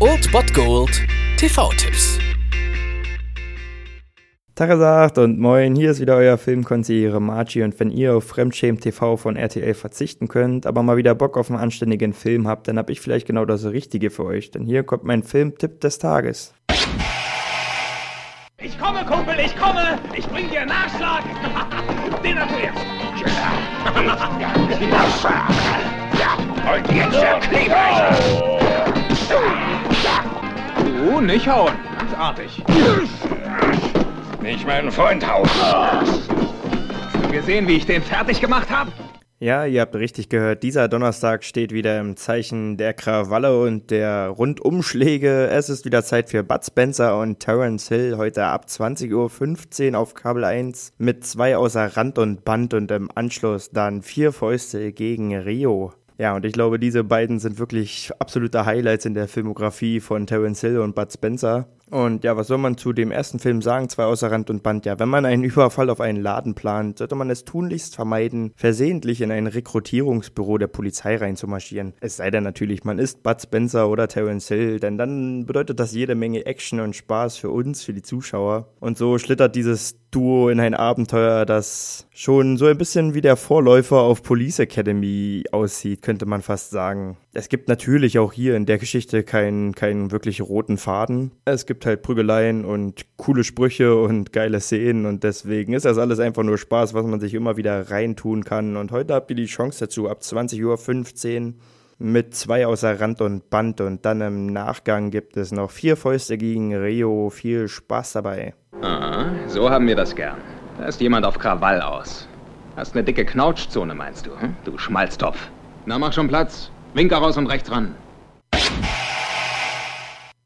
Old Bot Gold TV-Tipps. Tagesagt und moin, hier ist wieder euer Filmkonsigliere Margie und wenn ihr auf Fremdschämen TV von RTL verzichten könnt, aber mal wieder Bock auf einen anständigen Film habt, dann hab ich vielleicht genau das Richtige für euch, denn hier kommt mein Filmtipp des Tages. Ich komme, Kumpel, ich komme! Ich bring dir Nachschlag! Den zuerst! Und jetzt der Kleber! Du, nicht hauen. Ganz artig. Nicht meinen Freund hauen. Hast du gesehen, wie ich den fertig gemacht habe? Ja, ihr habt richtig gehört, dieser Donnerstag steht wieder im Zeichen der Krawalle und der Rundumschläge. Es ist wieder Zeit für Bud Spencer und Terence Hill heute ab 20.15 Uhr auf Kabel 1 mit zwei außer Rand und Band und im Anschluss dann vier Fäuste gegen Rio. Ja, und ich glaube, diese beiden sind wirklich absolute Highlights in der Filmografie von Terence Hill und Bud Spencer. Und ja, was soll man zu dem ersten Film sagen? Zwei außer Rand und Band. Ja, wenn man einen Überfall auf einen Laden plant, sollte man es tunlichst vermeiden, versehentlich in ein Rekrutierungsbüro der Polizei reinzumarschieren. Es sei denn natürlich, man ist Bud Spencer oder Terence Hill, denn dann bedeutet das jede Menge Action und Spaß für uns, für die Zuschauer. Und so schlittert dieses Duo in ein Abenteuer, das schon so ein bisschen wie der Vorläufer auf Police Academy aussieht, könnte man fast sagen. Es gibt natürlich auch hier in der Geschichte keinen, keinen wirklich roten Faden. Es gibt halt Prügeleien und coole Sprüche und geile Szenen und deswegen ist das alles einfach nur Spaß, was man sich immer wieder reintun kann. Und heute habt ihr die Chance dazu ab 20.15 Uhr mit zwei außer Rand und Band und dann im Nachgang gibt es noch vier Fäuste gegen Rio. Viel Spaß dabei. Aha, so haben wir das gern. Da ist jemand auf Krawall aus. Hast eine dicke Knautschzone, meinst du, hm? du Schmalztopf. Na, mach schon Platz. Winker raus und rechts ran.